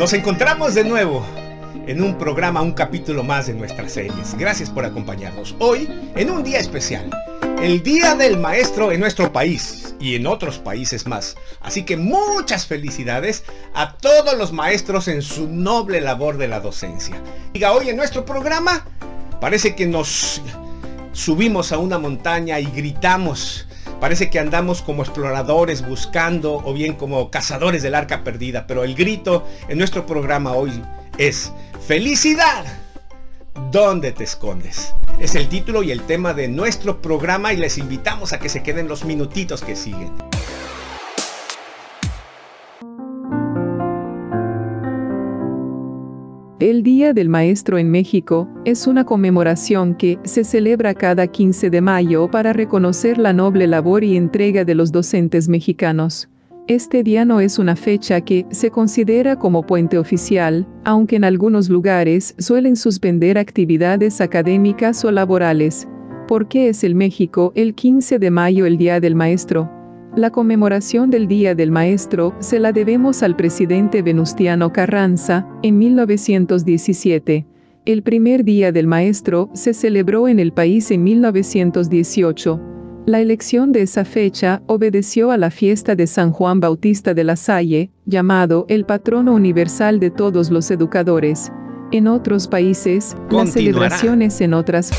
Nos encontramos de nuevo en un programa, un capítulo más de nuestras series. Gracias por acompañarnos hoy en un día especial, el Día del Maestro en nuestro país y en otros países más. Así que muchas felicidades a todos los maestros en su noble labor de la docencia. Diga, hoy en nuestro programa parece que nos subimos a una montaña y gritamos Parece que andamos como exploradores buscando o bien como cazadores del arca perdida, pero el grito en nuestro programa hoy es felicidad. ¿Dónde te escondes? Es el título y el tema de nuestro programa y les invitamos a que se queden los minutitos que siguen. El Día del Maestro en México es una conmemoración que se celebra cada 15 de mayo para reconocer la noble labor y entrega de los docentes mexicanos. Este día no es una fecha que se considera como puente oficial, aunque en algunos lugares suelen suspender actividades académicas o laborales. ¿Por qué es el México el 15 de mayo el Día del Maestro? La conmemoración del Día del Maestro se la debemos al presidente Venustiano Carranza en 1917. El primer Día del Maestro se celebró en el país en 1918. La elección de esa fecha obedeció a la fiesta de San Juan Bautista de la Salle, llamado el patrono universal de todos los educadores. En otros países, las celebraciones en otras